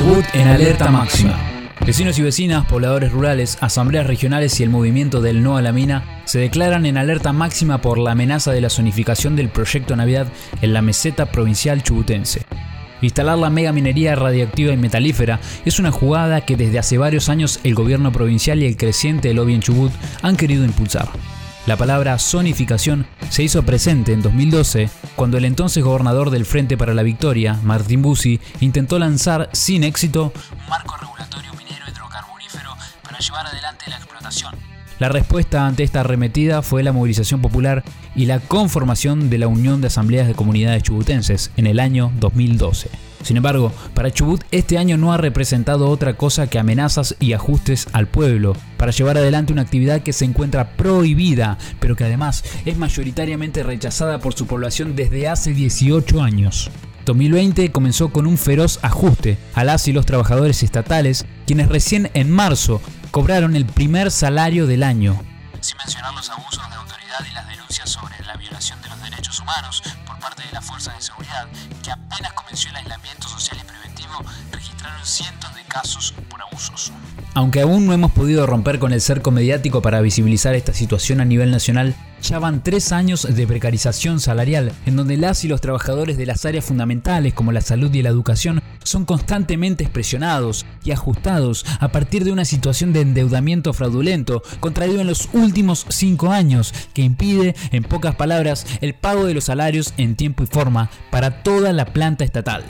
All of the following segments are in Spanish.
Chubut en alerta máxima. Vecinos y vecinas, pobladores rurales, asambleas regionales y el movimiento del No a la Mina se declaran en alerta máxima por la amenaza de la zonificación del proyecto Navidad en la meseta provincial chubutense. Instalar la mega minería radiactiva y metalífera es una jugada que desde hace varios años el gobierno provincial y el creciente lobby en Chubut han querido impulsar. La palabra zonificación se hizo presente en 2012 cuando el entonces gobernador del Frente para la Victoria, Martín Bussi, intentó lanzar sin éxito un marco regulatorio minero hidrocarburífero para llevar adelante la explotación. La respuesta ante esta arremetida fue la movilización popular y la conformación de la Unión de Asambleas de Comunidades Chubutenses en el año 2012. Sin embargo, para Chubut este año no ha representado otra cosa que amenazas y ajustes al pueblo para llevar adelante una actividad que se encuentra prohibida, pero que además es mayoritariamente rechazada por su población desde hace 18 años. 2020 comenzó con un feroz ajuste a las y los trabajadores estatales, quienes recién en marzo cobraron el primer salario del año. Sin mencionar los abusos de autoridad y las denuncias sobre humanos por parte de las fuerzas de seguridad, que apenas comenzó el aislamiento social y preventivo, registraron cientos de casos por abusos. Aunque aún no hemos podido romper con el cerco mediático para visibilizar esta situación a nivel nacional, ya van tres años de precarización salarial, en donde las y los trabajadores de las áreas fundamentales como la salud y la educación son constantemente presionados y ajustados a partir de una situación de endeudamiento fraudulento contraído en los últimos cinco años que impide, en pocas palabras, el pago de los salarios en tiempo y forma para toda la planta estatal.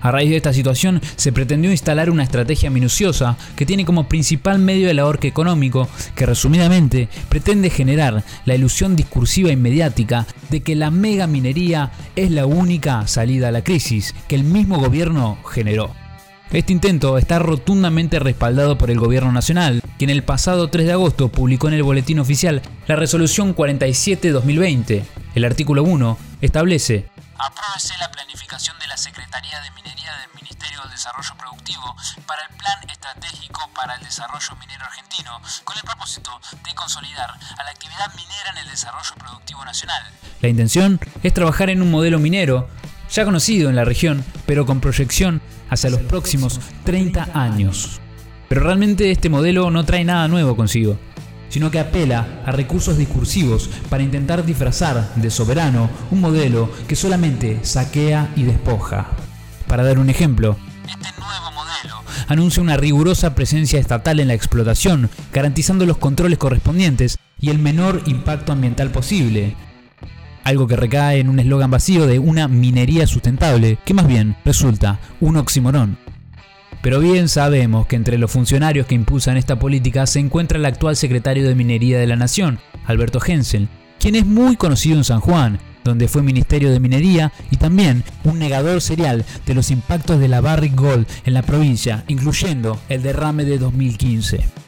A raíz de esta situación se pretendió instalar una estrategia minuciosa que tiene como principal medio el ahorque económico, que resumidamente pretende generar la ilusión discursiva y mediática de que la mega minería es la única salida a la crisis que el mismo gobierno generó. Este intento está rotundamente respaldado por el gobierno nacional, quien el pasado 3 de agosto publicó en el boletín oficial la resolución 47-2020. El artículo 1 establece Apruébese la planificación de la Secretaría de Minería del Ministerio del Desarrollo Productivo para el Plan Estratégico para el Desarrollo Minero Argentino, con el propósito de consolidar a la actividad minera en el desarrollo productivo nacional. La intención es trabajar en un modelo minero ya conocido en la región, pero con proyección hacia los próximos 30 años. Pero realmente este modelo no trae nada nuevo consigo sino que apela a recursos discursivos para intentar disfrazar de soberano un modelo que solamente saquea y despoja. Para dar un ejemplo, este nuevo modelo anuncia una rigurosa presencia estatal en la explotación, garantizando los controles correspondientes y el menor impacto ambiental posible. Algo que recae en un eslogan vacío de una minería sustentable, que más bien resulta un oximorón. Pero bien sabemos que entre los funcionarios que impulsan esta política se encuentra el actual secretario de Minería de la Nación, Alberto Hensel, quien es muy conocido en San Juan, donde fue Ministerio de Minería y también un negador serial de los impactos de la Barrick Gold en la provincia, incluyendo el derrame de 2015.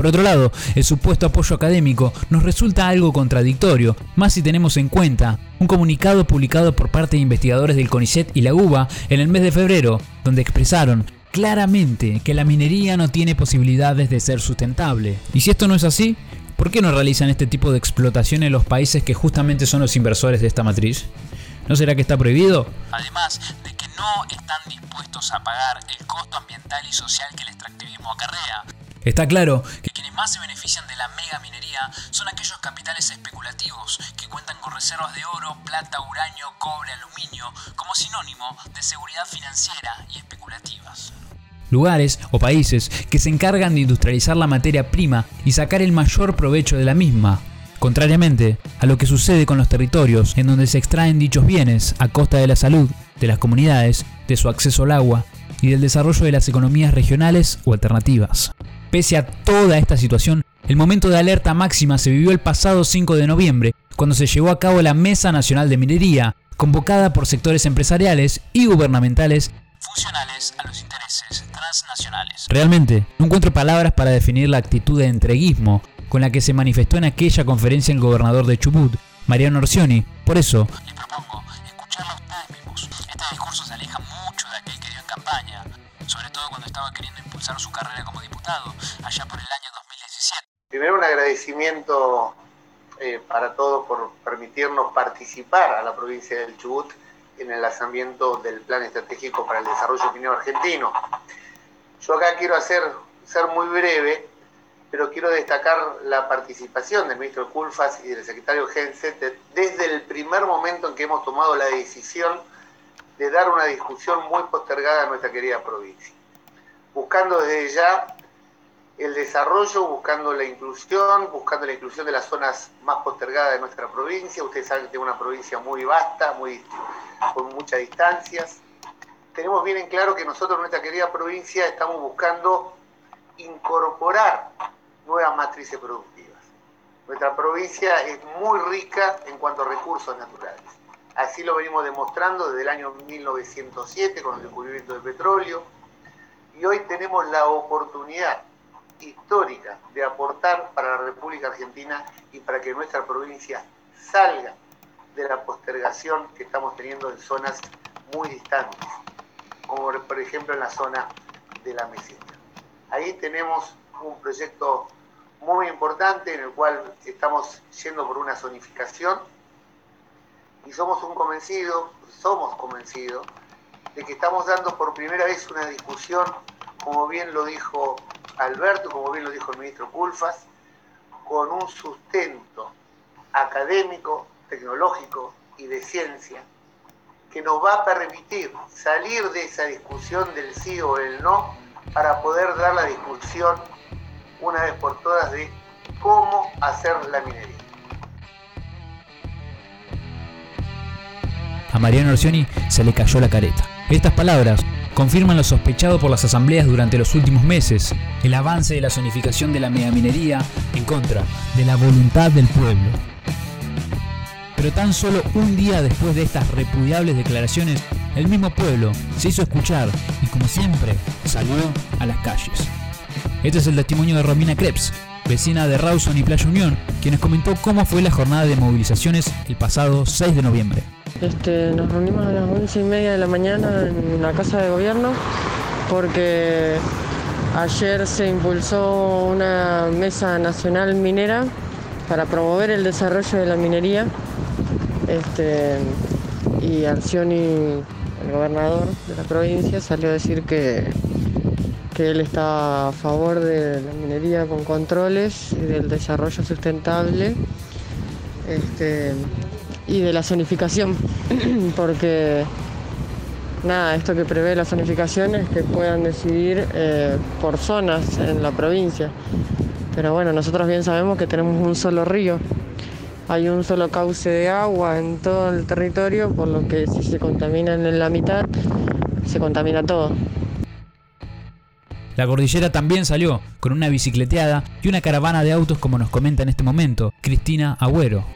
Por otro lado, el supuesto apoyo académico nos resulta algo contradictorio, más si tenemos en cuenta un comunicado publicado por parte de investigadores del CONICET y la UBA en el mes de febrero, donde expresaron claramente que la minería no tiene posibilidades de ser sustentable. Y si esto no es así, ¿por qué no realizan este tipo de explotación en los países que justamente son los inversores de esta matriz? ¿No será que está prohibido? Además de que no están dispuestos a pagar el costo ambiental y social que el extractivismo acarrea. Está claro que quienes más se benefician de la mega minería son aquellos capitales especulativos que cuentan con reservas de oro, plata, uranio, cobre, aluminio como sinónimo de seguridad financiera y especulativas. Lugares o países que se encargan de industrializar la materia prima y sacar el mayor provecho de la misma, contrariamente a lo que sucede con los territorios en donde se extraen dichos bienes a costa de la salud, de las comunidades, de su acceso al agua y del desarrollo de las economías regionales o alternativas. Pese a toda esta situación, el momento de alerta máxima se vivió el pasado 5 de noviembre, cuando se llevó a cabo la Mesa Nacional de Minería, convocada por sectores empresariales y gubernamentales funcionales a los intereses transnacionales. Realmente, no encuentro palabras para definir la actitud de entreguismo con la que se manifestó en aquella conferencia el gobernador de Chubut, Mariano Orsioni. Por eso, les propongo a ustedes sobre todo cuando estaba queriendo impulsar su carrera como diputado, allá por el año 2017. Primero un agradecimiento eh, para todos por permitirnos participar a la provincia del Chubut en el lanzamiento del Plan Estratégico para el Desarrollo Minero Argentino. Yo acá quiero hacer, ser muy breve, pero quiero destacar la participación del ministro Culfas y del secretario Genset desde el primer momento en que hemos tomado la decisión de dar una discusión muy postergada a nuestra querida provincia, buscando desde ya el desarrollo, buscando la inclusión, buscando la inclusión de las zonas más postergadas de nuestra provincia. Ustedes saben que es una provincia muy vasta, muy, con muchas distancias. Tenemos bien en claro que nosotros nuestra querida provincia estamos buscando incorporar nuevas matrices productivas. Nuestra provincia es muy rica en cuanto a recursos naturales. Así lo venimos demostrando desde el año 1907 con el descubrimiento del petróleo. Y hoy tenemos la oportunidad histórica de aportar para la República Argentina y para que nuestra provincia salga de la postergación que estamos teniendo en zonas muy distantes, como por ejemplo en la zona de la meseta. Ahí tenemos un proyecto muy importante en el cual estamos yendo por una zonificación y somos un convencido, somos convencidos de que estamos dando por primera vez una discusión, como bien lo dijo Alberto, como bien lo dijo el ministro Culfas, con un sustento académico, tecnológico y de ciencia que nos va a permitir salir de esa discusión del sí o el no para poder dar la discusión una vez por todas de cómo hacer la minería. Mariano Orsioni se le cayó la careta. Estas palabras confirman lo sospechado por las asambleas durante los últimos meses, el avance de la zonificación de la megaminería en contra de la voluntad del pueblo. Pero tan solo un día después de estas repudiables declaraciones, el mismo pueblo se hizo escuchar y como siempre salió a las calles. Este es el testimonio de Romina Krebs, vecina de Rawson y Playa Unión, quienes comentó cómo fue la jornada de movilizaciones el pasado 6 de noviembre. Este, nos reunimos a las once y media de la mañana en la Casa de Gobierno porque ayer se impulsó una mesa nacional minera para promover el desarrollo de la minería. Este, y Arcioni, el gobernador de la provincia, salió a decir que, él está a favor de la minería con controles y del desarrollo sustentable. Este, y de la zonificación, porque nada, esto que prevé la zonificación es que puedan decidir eh, por zonas en la provincia. Pero bueno, nosotros bien sabemos que tenemos un solo río, hay un solo cauce de agua en todo el territorio, por lo que si se contaminan en la mitad, se contamina todo. La cordillera también salió, con una bicicleteada y una caravana de autos como nos comenta en este momento Cristina Agüero.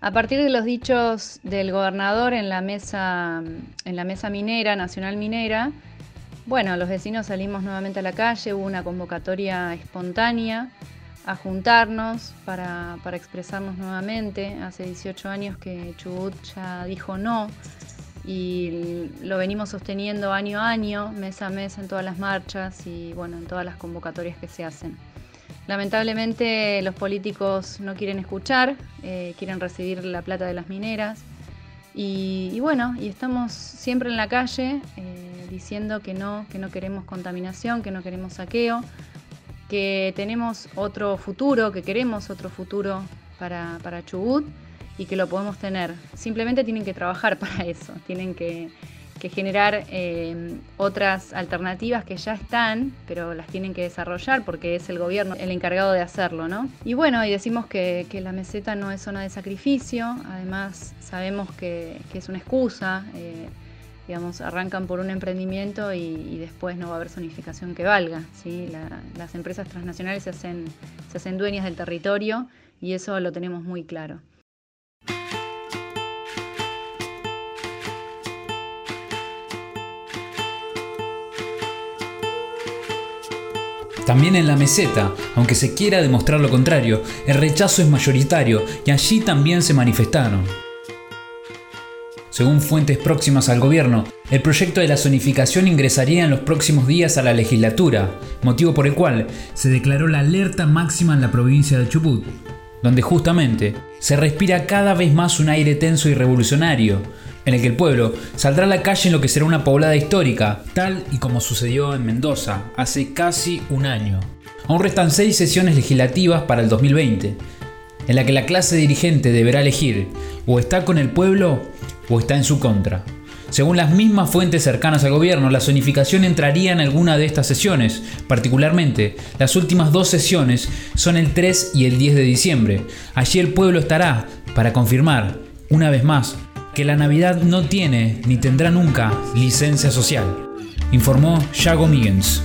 A partir de los dichos del gobernador en la mesa, en la mesa minera, nacional minera, bueno, los vecinos salimos nuevamente a la calle, hubo una convocatoria espontánea a juntarnos para, para expresarnos nuevamente. Hace 18 años que Chubut ya dijo no y lo venimos sosteniendo año a año, mes a mes en todas las marchas y bueno, en todas las convocatorias que se hacen. Lamentablemente los políticos no quieren escuchar, eh, quieren recibir la plata de las mineras y, bueno, y estamos siempre en la calle eh, diciendo que no, que no queremos contaminación, que no queremos saqueo, que tenemos otro futuro, que queremos otro futuro para, para Chubut y que lo podemos tener. Simplemente tienen que trabajar para eso, tienen que que generar eh, otras alternativas que ya están, pero las tienen que desarrollar porque es el gobierno el encargado de hacerlo, ¿no? Y bueno, y decimos que, la meseta no es zona de sacrificio, además sabemos que, es una excusa, eh, digamos, arrancan por un emprendimiento y, después no va a haber zonificación que valga, ¿sí? las empresas transnacionales se hacen, se hacen dueñas del territorio y eso lo tenemos muy claro. También en la meseta, aunque se quiera demostrar lo contrario, el rechazo es mayoritario y allí también se manifestaron. Según fuentes próximas al gobierno, el proyecto de la zonificación ingresaría en los próximos días a la legislatura, motivo por el cual se declaró la alerta máxima en la provincia de Chubut. Donde justamente se respira cada vez más un aire tenso y revolucionario, en el que el pueblo saldrá a la calle en lo que será una poblada histórica, tal y como sucedió en Mendoza hace casi un año. Aún restan seis sesiones legislativas para el 2020, en la que la clase dirigente deberá elegir o está con el pueblo o está en su contra. Según las mismas fuentes cercanas al gobierno, la zonificación entraría en alguna de estas sesiones. Particularmente, las últimas dos sesiones son el 3 y el 10 de diciembre. Allí el pueblo estará para confirmar, una vez más, que la Navidad no tiene ni tendrá nunca licencia social. Informó Yago Miggins.